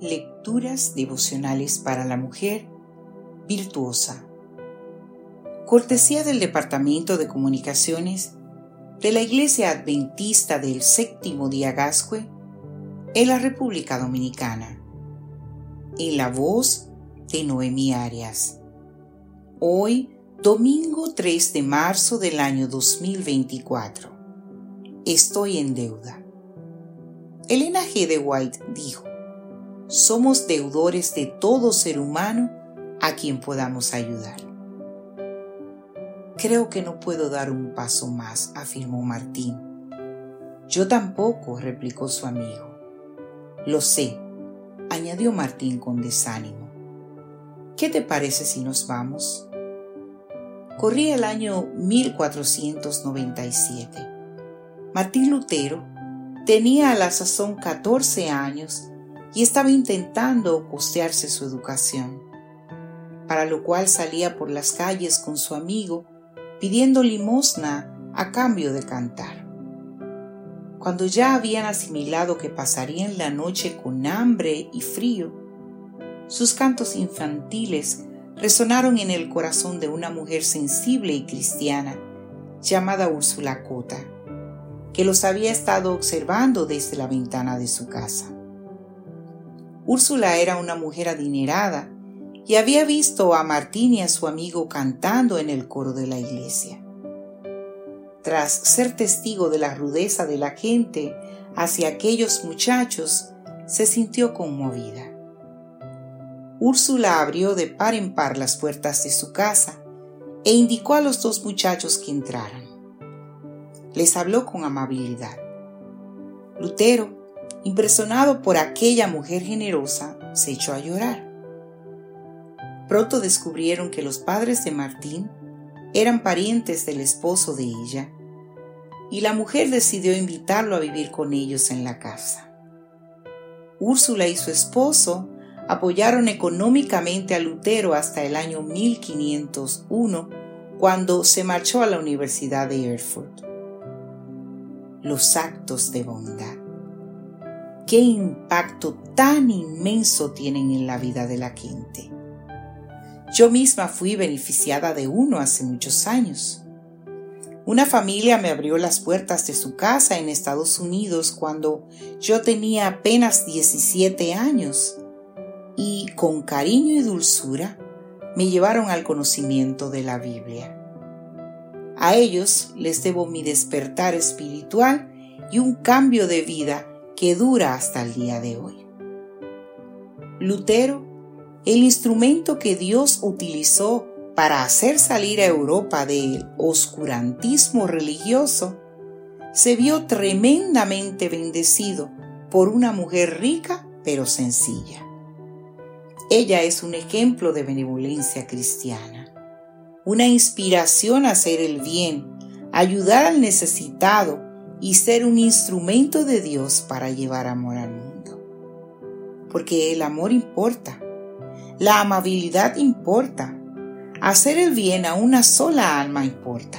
Lecturas devocionales para la mujer virtuosa. Cortesía del Departamento de Comunicaciones de la Iglesia Adventista del Séptimo Día Gascue en la República Dominicana. En la voz de Noemí Arias. Hoy, domingo 3 de marzo del año 2024. Estoy en deuda. Elena G. de White dijo, somos deudores de todo ser humano a quien podamos ayudar. Creo que no puedo dar un paso más, afirmó Martín. Yo tampoco, replicó su amigo. Lo sé, añadió Martín con desánimo. ¿Qué te parece si nos vamos? Corría el año 1497. Martín Lutero tenía a la sazón 14 años y estaba intentando costearse su educación, para lo cual salía por las calles con su amigo pidiendo limosna a cambio de cantar. Cuando ya habían asimilado que pasarían la noche con hambre y frío, sus cantos infantiles resonaron en el corazón de una mujer sensible y cristiana llamada Úrsula Cota, que los había estado observando desde la ventana de su casa. Úrsula era una mujer adinerada y había visto a Martín y a su amigo cantando en el coro de la iglesia. Tras ser testigo de la rudeza de la gente hacia aquellos muchachos, se sintió conmovida. Úrsula abrió de par en par las puertas de su casa e indicó a los dos muchachos que entraran. Les habló con amabilidad. Lutero, impresionado por aquella mujer generosa, se echó a llorar. Pronto descubrieron que los padres de Martín eran parientes del esposo de ella, y la mujer decidió invitarlo a vivir con ellos en la casa. Úrsula y su esposo apoyaron económicamente a Lutero hasta el año 1501, cuando se marchó a la Universidad de Erfurt. Los actos de bondad qué impacto tan inmenso tienen en la vida de la gente. Yo misma fui beneficiada de uno hace muchos años. Una familia me abrió las puertas de su casa en Estados Unidos cuando yo tenía apenas 17 años y con cariño y dulzura me llevaron al conocimiento de la Biblia. A ellos les debo mi despertar espiritual y un cambio de vida que dura hasta el día de hoy. Lutero, el instrumento que Dios utilizó para hacer salir a Europa del oscurantismo religioso, se vio tremendamente bendecido por una mujer rica pero sencilla. Ella es un ejemplo de benevolencia cristiana, una inspiración a hacer el bien, ayudar al necesitado y ser un instrumento de Dios para llevar amor al mundo. Porque el amor importa, la amabilidad importa, hacer el bien a una sola alma importa.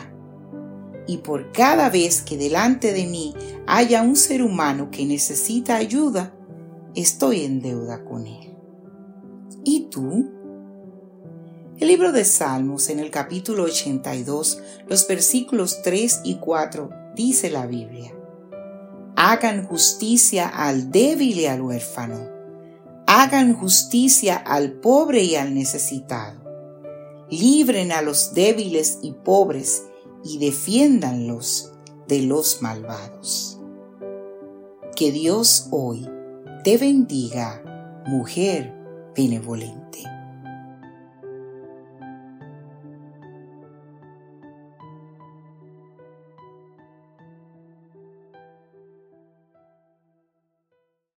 Y por cada vez que delante de mí haya un ser humano que necesita ayuda, estoy en deuda con él. ¿Y tú? El libro de Salmos en el capítulo 82, los versículos 3 y 4 dice la Biblia. Hagan justicia al débil y al huérfano. Hagan justicia al pobre y al necesitado. Libren a los débiles y pobres y defiéndanlos de los malvados. Que Dios hoy te bendiga, mujer benevolente.